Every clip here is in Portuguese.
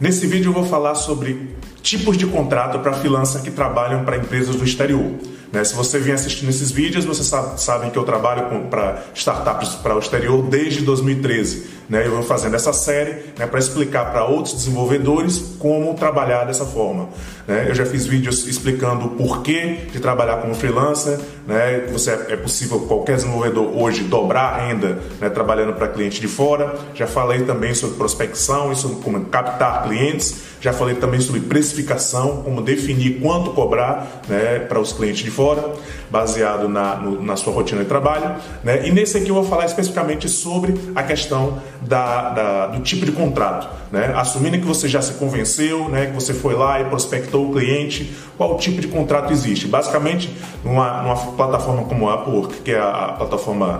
Nesse vídeo eu vou falar sobre tipos de contrato para freelancer que trabalham para empresas do exterior. Né? Se você vem assistindo esses vídeos, vocês sabem que eu trabalho para startups para o exterior desde 2013. Né? Eu vou fazendo essa série né, para explicar para outros desenvolvedores como trabalhar dessa forma. Né? Eu já fiz vídeos explicando o porquê de trabalhar como freelancer. Né? Você é possível qualquer desenvolvedor hoje dobrar a renda né, trabalhando para cliente de fora. Já falei também sobre prospecção e sobre como captar clientes. Já falei também sobre precificação, como definir quanto cobrar né, para os clientes de fora, baseado na, no, na sua rotina de trabalho. Né? E nesse aqui eu vou falar especificamente sobre a questão da, da, do tipo de contrato. Né? Assumindo que você já se convenceu, né, que você foi lá e prospectou o cliente, qual tipo de contrato existe? Basicamente, numa, numa plataforma como a Upwork, que é a, plataforma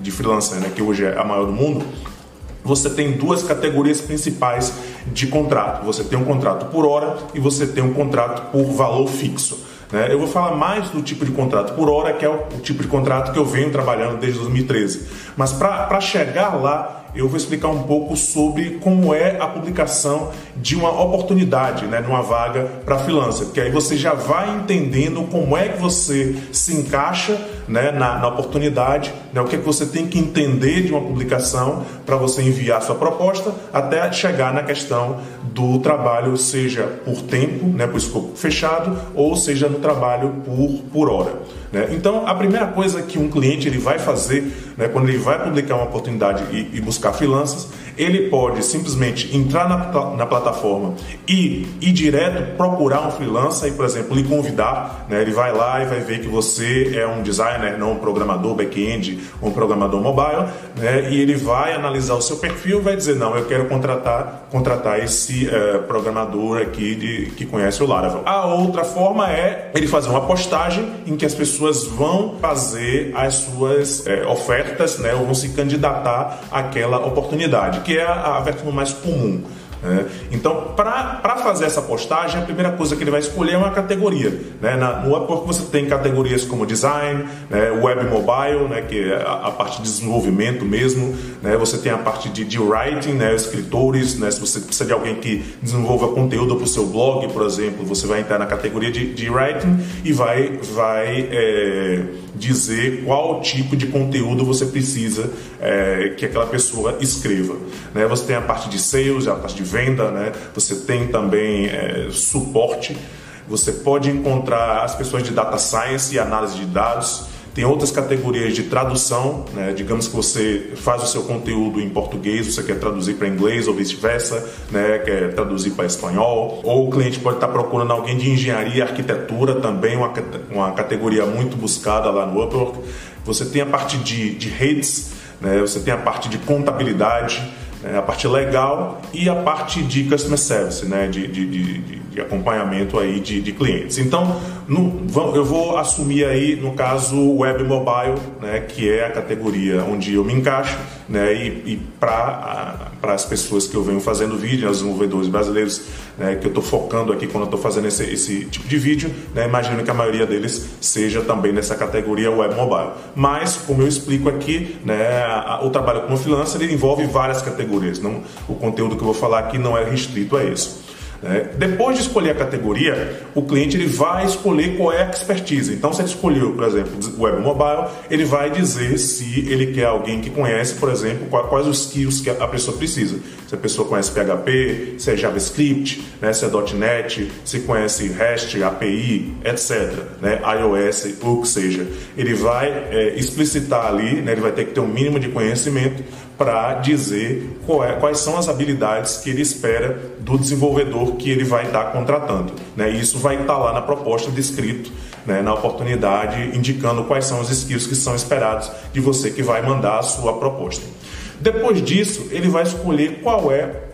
de freelancer, né, que hoje é a maior do mundo, você tem duas categorias principais de contrato. Você tem um contrato por hora e você tem um contrato por valor fixo. Né? Eu vou falar mais do tipo de contrato por hora, que é o, tipo de contrato que eu venho trabalhando desde 2013. Mas para chegar lá, eu vou explicar um pouco sobre como é a publicação de uma oportunidade, né, numa vaga para freelancer, porque aí você já vai entendendo como é que você se encaixa né, na, na oportunidade, né, o que é que você tem que entender de uma publicação para você enviar sua proposta, até chegar na questão do trabalho, seja por tempo, né, por escopo fechado, ou seja no trabalho por, por hora. Né? Então, a primeira coisa que um cliente ele vai fazer né, quando ele vai publicar uma oportunidade e, e buscar freelancers, ele pode simplesmente entrar na, na plataforma e ir direto procurar um freelancer e, por exemplo, lhe convidar. Né, ele vai lá e vai ver que você é um designer, não um programador back-end um programador mobile, né, e ele vai analisar o seu perfil e vai dizer: Não, eu quero contratar, contratar esse uh, programador aqui de, que conhece o Laravel. A outra forma é ele fazer uma postagem em que as pessoas vão fazer as suas uh, ofertas né, ou vão se candidatar àquela oportunidade, que é a, a mais comum. Né? Então, para fazer essa postagem, a primeira coisa que ele vai escolher é uma categoria. Né? Na, no Upwork você tem categorias como design, né? web mobile, né? que é a, a, parte de desenvolvimento mesmo, né? você tem a parte de, de writing, né? escritores, né? se você precisa de alguém que desenvolva conteúdo para o seu blog, por exemplo, você vai entrar na categoria de, de writing e vai, vai é, dizer qual tipo de conteúdo você precisa é, que aquela pessoa escreva. Né? Você tem a parte de sales, a parte de venda, né? você tem também é, suporte, você pode encontrar as pessoas de data science e análise de dados, tem outras categorias de tradução, né? digamos que você faz o seu conteúdo em português, você quer traduzir para inglês ou vice-versa, né? quer traduzir para espanhol, ou o cliente pode estar procurando alguém de engenharia e arquitetura, também uma, uma categoria muito buscada lá no Upwork. Você tem a parte de, de redes, né? você tem a parte de contabilidade, a parte legal e a parte de customer service, né, de, de, de, de acompanhamento aí de, de clientes. Então, no, eu vou assumir aí, no caso, web mobile, né, que é a categoria onde eu me encaixo, né, e, e para as pessoas que eu venho fazendo vídeo, os desenvolvedores brasileiros né, que eu estou focando aqui quando eu estou fazendo esse, esse tipo de vídeo, né, imagino que a maioria deles seja também nessa categoria web mobile. Mas, como eu explico aqui, né, a, o trabalho como freelancer envolve várias categorias. Não, o conteúdo que eu vou falar aqui não é restrito a isso. Né? Depois de escolher a categoria, o cliente ele vai escolher qual é a expertise. Então, se ele escolheu, por exemplo, web mobile, ele vai dizer se ele quer alguém que conhece, por exemplo, quais os skills que a pessoa precisa. Se a pessoa conhece PHP, se é JavaScript, né, se é .NET, se conhece REST, API, etc. Né, iOS, o que seja. Ele vai é, explicitar ali, né, ele vai ter que ter um mínimo de conhecimento para dizer é, quais são as habilidades que ele espera do desenvolvedor que ele vai estar contratando. Né? Isso vai estar lá na proposta descrito, né, na oportunidade, indicando quais são os skills que são esperados de você que vai mandar a sua proposta. Depois disso, ele vai escolher qual é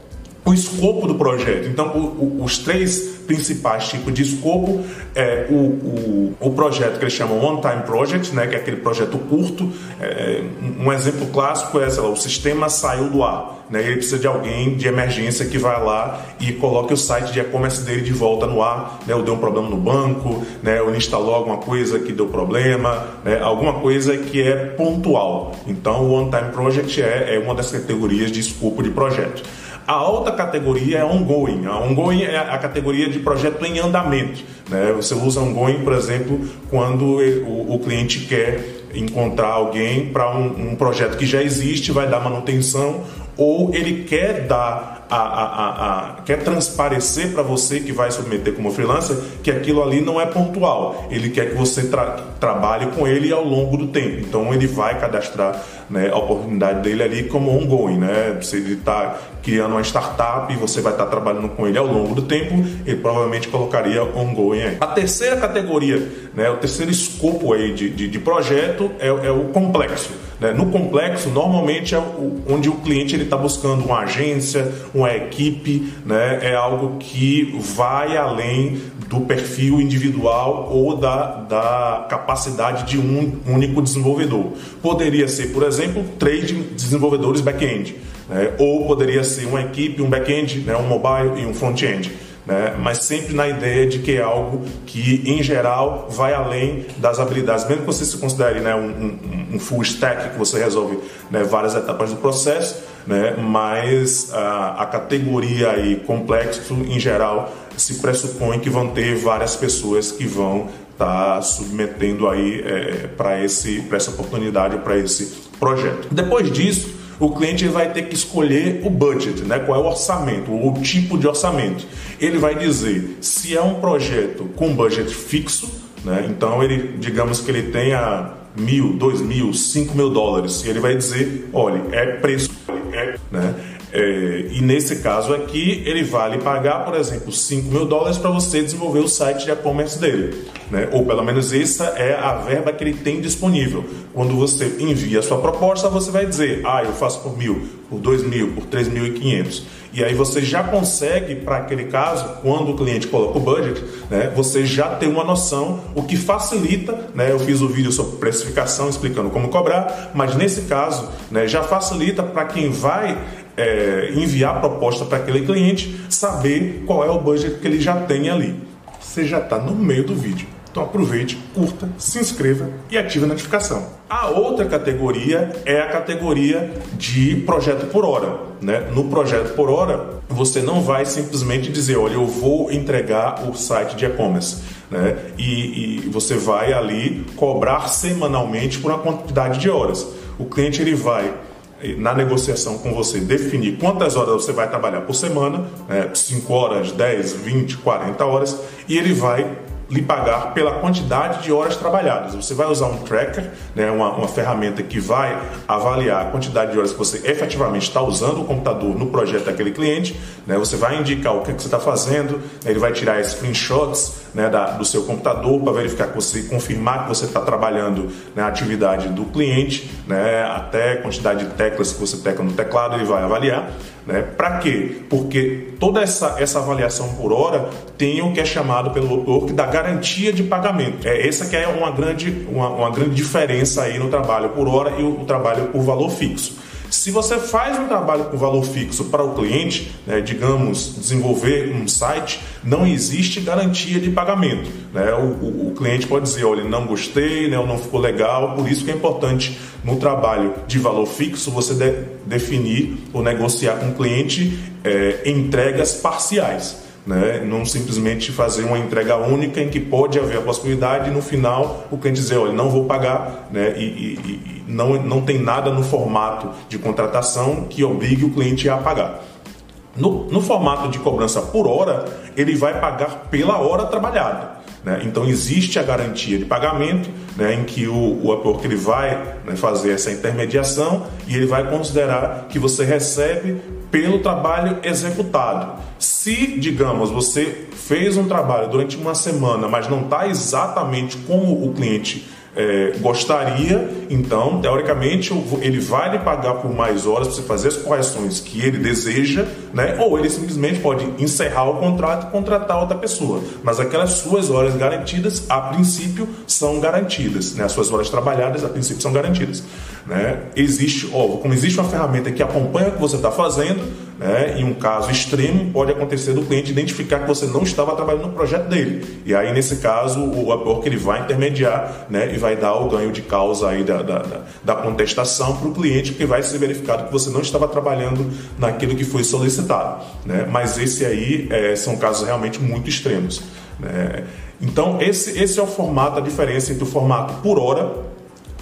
o escopo do projeto. Então, o, o, os três principais tipos de escopo é o, o, o projeto que eles chamam One Time Project, né, que é aquele projeto curto. É, um exemplo clássico é lá, o sistema saiu do ar. Né, ele precisa de alguém de emergência que vai lá e coloque o site de e-commerce dele de volta no ar. Né, ou deu um problema no banco, né, ou ele instalou alguma coisa que deu problema, né, alguma coisa que é pontual. Então, o One Time Project é, é uma das categorias de escopo de projeto. A outra categoria é ongoing. A ongoing é a categoria de projeto em andamento. Né? Você usa ongoing, por exemplo, quando o, o cliente quer encontrar alguém para um, um, projeto que já existe, vai dar manutenção, ou ele quer dar a, a, a, quer transparecer para você que vai submeter como freelancer que aquilo ali não é pontual. Ele quer que você tra trabalhe com ele ao longo do tempo. Então ele vai cadastrar né, a oportunidade dele ali como ongoing, né? Se ele está criando uma startup e você vai estar tá trabalhando com ele ao longo do tempo, ele provavelmente colocaria ongoing aí. A terceira categoria, né, o terceiro escopo aí de, de, de projeto é, é o complexo. Né? No complexo, normalmente é onde o cliente está buscando uma agência, uma equipe, né? é algo que vai além do perfil individual ou da, da capacidade de um único desenvolvedor. Poderia ser, por exemplo, três desenvolvedores back-end, né? ou poderia ser uma equipe, um back-end, né? um mobile e um front-end né? mas sempre na ideia de que é algo que, em geral, vai além das habilidades. Mesmo que você se considere né, um, um, um full stack, que você resolve né, várias etapas do processo, né, mas a, a categoria aí complexo, em geral, se pressupõe que vão ter várias pessoas que vão estar tá submetendo aí é, para essa oportunidade, para esse projeto. Depois disso, o cliente vai ter que escolher o budget, né? qual é o orçamento, o tipo de orçamento. Ele vai dizer se é um projeto com budget fixo, né? então ele, digamos que ele tenha mil, dois mil, cinco mil dólares, e ele vai dizer, olha, é preço, é, né? É, e nesse caso aqui, ele vale pagar, por exemplo, 5 mil dólares para você desenvolver o site de e-commerce dele. Né? Ou pelo menos essa é a verba que ele tem disponível. Quando você envia a sua proposta, você vai dizer, ah, eu faço por mil, por dois mil, por três mil e quinhentos. E aí você já consegue, para aquele caso, quando o cliente coloca o budget, né, você já tem uma noção, o que facilita, né, eu fiz o um vídeo sobre precificação explicando como cobrar, mas nesse caso né, já facilita para quem vai é, enviar a proposta para aquele cliente saber qual é o budget que ele já tem ali. Você já está no meio do vídeo. Então aproveite, curta, se inscreva e ative a notificação. A outra categoria é a categoria de projeto por hora. Né? No projeto por hora, você não vai simplesmente dizer, olha, eu vou entregar o site de e-commerce. Né? E, e você vai ali cobrar semanalmente por uma quantidade de horas. O cliente ele vai na negociação com você definir quantas horas você vai trabalhar por semana, 5 né? horas, 10, 20, 40 horas, e ele vai lhe pagar pela quantidade de horas trabalhadas. Você vai usar um tracker, né, uma, uma ferramenta que vai avaliar a quantidade de horas que você efetivamente está usando o computador no projeto daquele cliente. Né, você vai indicar o que, que você está fazendo, ele vai tirar screenshots né, da, do seu computador para verificar que você confirmar que você está trabalhando na atividade do cliente, né, até a quantidade de teclas que você tecla no teclado, ele vai avaliar. Né? Para quê? Porque toda essa, essa avaliação por hora tem o que é chamado pelo autor da garantia de pagamento. É, essa que é uma grande, uma, uma grande diferença aí no trabalho por hora e o, o trabalho por valor fixo. Se você faz um trabalho com valor fixo para o cliente, né, digamos, desenvolver um site, não existe garantia de pagamento. Né? O, o, o, cliente pode dizer, olha, não gostei, né, ou não ficou legal, por isso que é importante no trabalho de valor fixo você de, definir ou negociar com o cliente é, entregas parciais né? não simplesmente fazer uma entrega única em que pode haver a possibilidade e no final o cliente dizer, olha, não vou pagar né? e, e, e não, não tem nada no formato de contratação que obrigue o cliente a pagar. No, no formato de cobrança por hora, ele vai pagar pela hora trabalhada. Né? Então existe a garantia de pagamento, né, em que o, o apoio ele vai né, fazer essa intermediação e ele vai considerar que você recebe pelo trabalho executado. Se, digamos, você fez um trabalho durante uma semana, mas não está exatamente como o cliente é, gostaria, então, teoricamente, ele vai lhe pagar por mais horas para você fazer as correções que ele deseja, né? ou ele simplesmente pode encerrar o contrato e contratar outra pessoa. Mas aquelas suas horas garantidas, a princípio, são garantidas, né? as suas horas trabalhadas a princípio são garantidas. Né? Existe, óbvio, como existe uma ferramenta que acompanha o que você está fazendo, né? em um caso extremo, pode acontecer do cliente identificar que você não estava trabalhando no projeto dele. E aí, nesse caso, o Upwork ele vai intermediar né? e vai dar o ganho de causa aí da, da, da contestação para o cliente, porque vai ser verificado que você não estava trabalhando naquilo que foi solicitado. Né? Mas esse aí é, são casos realmente muito extremos. Né? Então, esse, esse é o formato, a diferença entre o formato por hora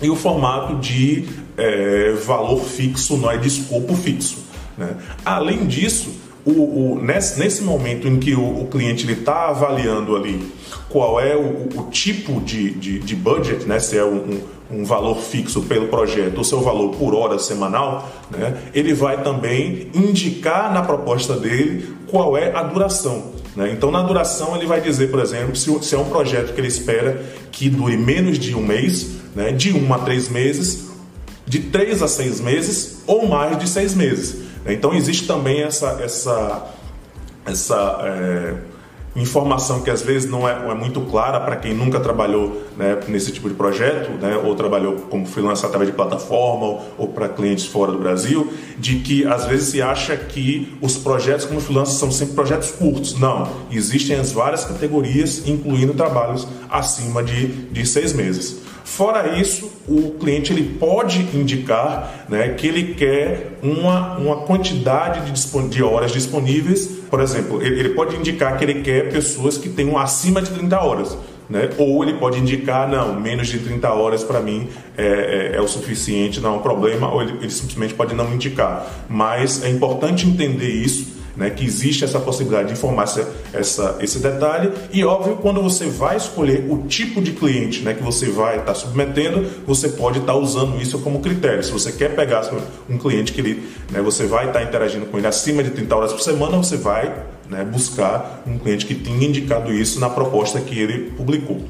e o formato de é, valor fixo, não é de escopo fixo. Né? Além disso, o, o, nesse, nesse, momento em que o, o cliente está avaliando ali qual é o, tipo de, de, de, budget, né? se é um, um, valor fixo pelo projeto ou seu valor por hora semanal, né? ele vai também indicar na proposta dele qual é a duração. Né? Então, na duração, ele vai dizer, por exemplo, se, se é um projeto que ele espera que dure menos de um mês, né? de um a três meses, de três a seis meses ou mais de seis meses. Então, existe também essa, essa, essa é, informação que às vezes não é, é muito clara para quem nunca trabalhou né, nesse tipo de projeto, né, ou trabalhou como freelancer através de plataforma ou, ou para clientes fora do Brasil, de que às vezes se acha que os projetos como freelancer são sempre projetos curtos. Não, existem as várias categorias, incluindo trabalhos acima de, de seis meses. Fora isso, o cliente ele pode indicar né, que ele quer uma, uma quantidade de, de horas disponíveis. Por exemplo, ele, ele pode indicar que ele quer pessoas que tenham acima de 30 horas. Né? Ou ele pode indicar, não, menos de 30 horas para mim é, é, é, o suficiente, não é um problema, ou ele, ele simplesmente pode não indicar. Mas é importante entender isso né, que existe essa possibilidade de informar essa, essa, esse detalhe. E óbvio, quando você vai escolher o tipo de cliente né, que você vai estar tá submetendo, você pode estar tá usando isso como critério. Se você quer pegar um cliente que ele, né, você vai estar tá interagindo com ele acima de 30 horas por semana, você vai né, buscar um cliente que tenha indicado isso na proposta que ele publicou.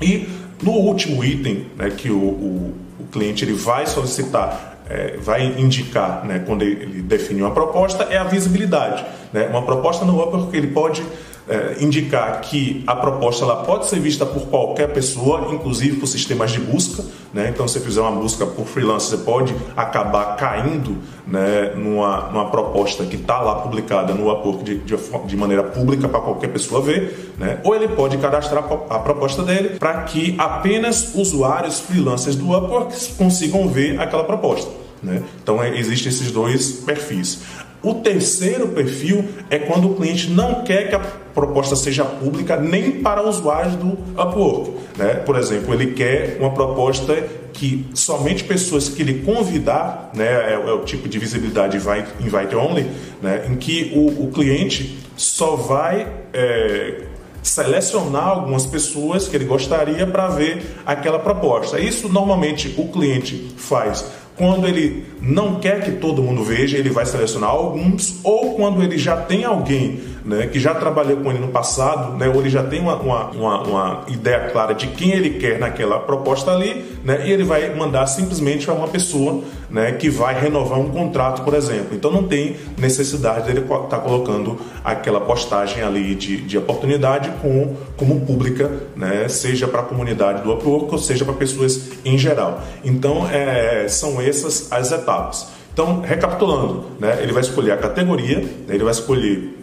E no último item né, que o, o, o cliente ele vai solicitar é, vai indicar, né, quando ele define uma proposta, é a visibilidade. Né? Uma proposta no Upwork ele pode é, indicar que a proposta ela pode ser vista por qualquer pessoa, inclusive por sistemas de busca. Né? Então, se você fizer uma busca por freelance, você pode acabar caindo né, numa, numa proposta que está lá publicada no Upwork de, de, de maneira pública para qualquer pessoa ver. Né? Ou ele pode cadastrar a proposta dele para que apenas usuários freelancers do Upwork consigam ver aquela proposta. Né? Então, é, existem esses dois perfis. O terceiro perfil é quando o cliente não quer que a proposta seja pública nem para usuários do Upwork. Né? Por exemplo, ele quer uma proposta que somente pessoas que ele convidar, né, é, é o tipo de visibilidade invite, invite only, né, em que o, o cliente só vai é, selecionar algumas pessoas que ele gostaria para ver aquela proposta. Isso normalmente o cliente faz quando ele não quer que todo mundo veja, ele vai selecionar alguns, ou quando ele já tem alguém né, que já trabalhou com ele no passado, né, ou ele já tem uma, uma, uma, ideia clara de quem ele quer naquela proposta ali, né, e ele vai mandar simplesmente para uma pessoa né, que vai renovar um contrato, por exemplo. Então não tem necessidade dele estar tá colocando aquela postagem ali de, de oportunidade com, como pública, né, seja para a comunidade do Upwork ou seja para pessoas em geral. Então é, são essas as etapas. Então, recapitulando, né, ele vai escolher a categoria, né, ele vai escolher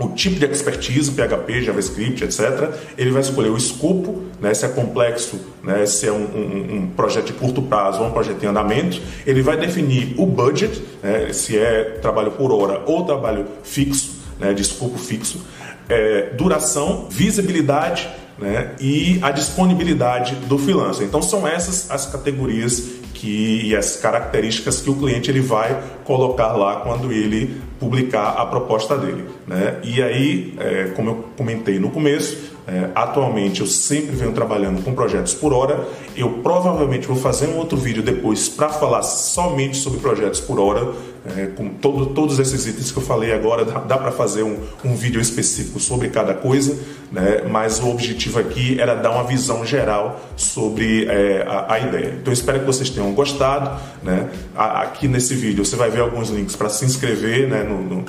o tipo de expertise, PHP, JavaScript, etc. Ele vai escolher o escopo, né, se é complexo, né, se é um, um, um, projeto de curto prazo ou um projeto em andamento. Ele vai definir o budget, né, se é trabalho por hora ou trabalho fixo, né, de escopo fixo. É, duração, visibilidade né, e a disponibilidade do freelancer. Então são essas as categorias que, e as características que o cliente ele vai colocar lá quando ele publicar a proposta dele. Né? E aí, é, como eu comentei no começo, é, atualmente eu sempre venho trabalhando com projetos por hora. Eu provavelmente vou fazer um outro vídeo depois para falar somente sobre projetos por hora é, com todo, todos esses itens que eu falei agora, dá, dá para fazer um, um, vídeo específico sobre cada coisa, né? mas o objetivo aqui era dar uma visão geral sobre é, a, a, ideia. Então espero que vocês tenham gostado. Né? A, aqui nesse vídeo você vai ver alguns links para se inscrever, né, no, no,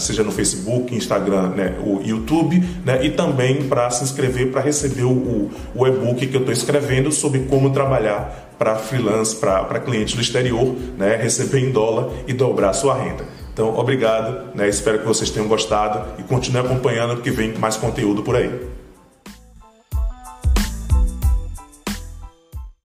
seja no Facebook, Instagram, né, o YouTube, né, e também para se inscrever para receber o, o, o e-book que eu estou escrevendo sobre como trabalhar para freelance, para clientes do exterior, né, receber em dólar e dobrar sua renda. Então, obrigado, né, espero que vocês tenham gostado e continue acompanhando porque vem mais conteúdo por aí.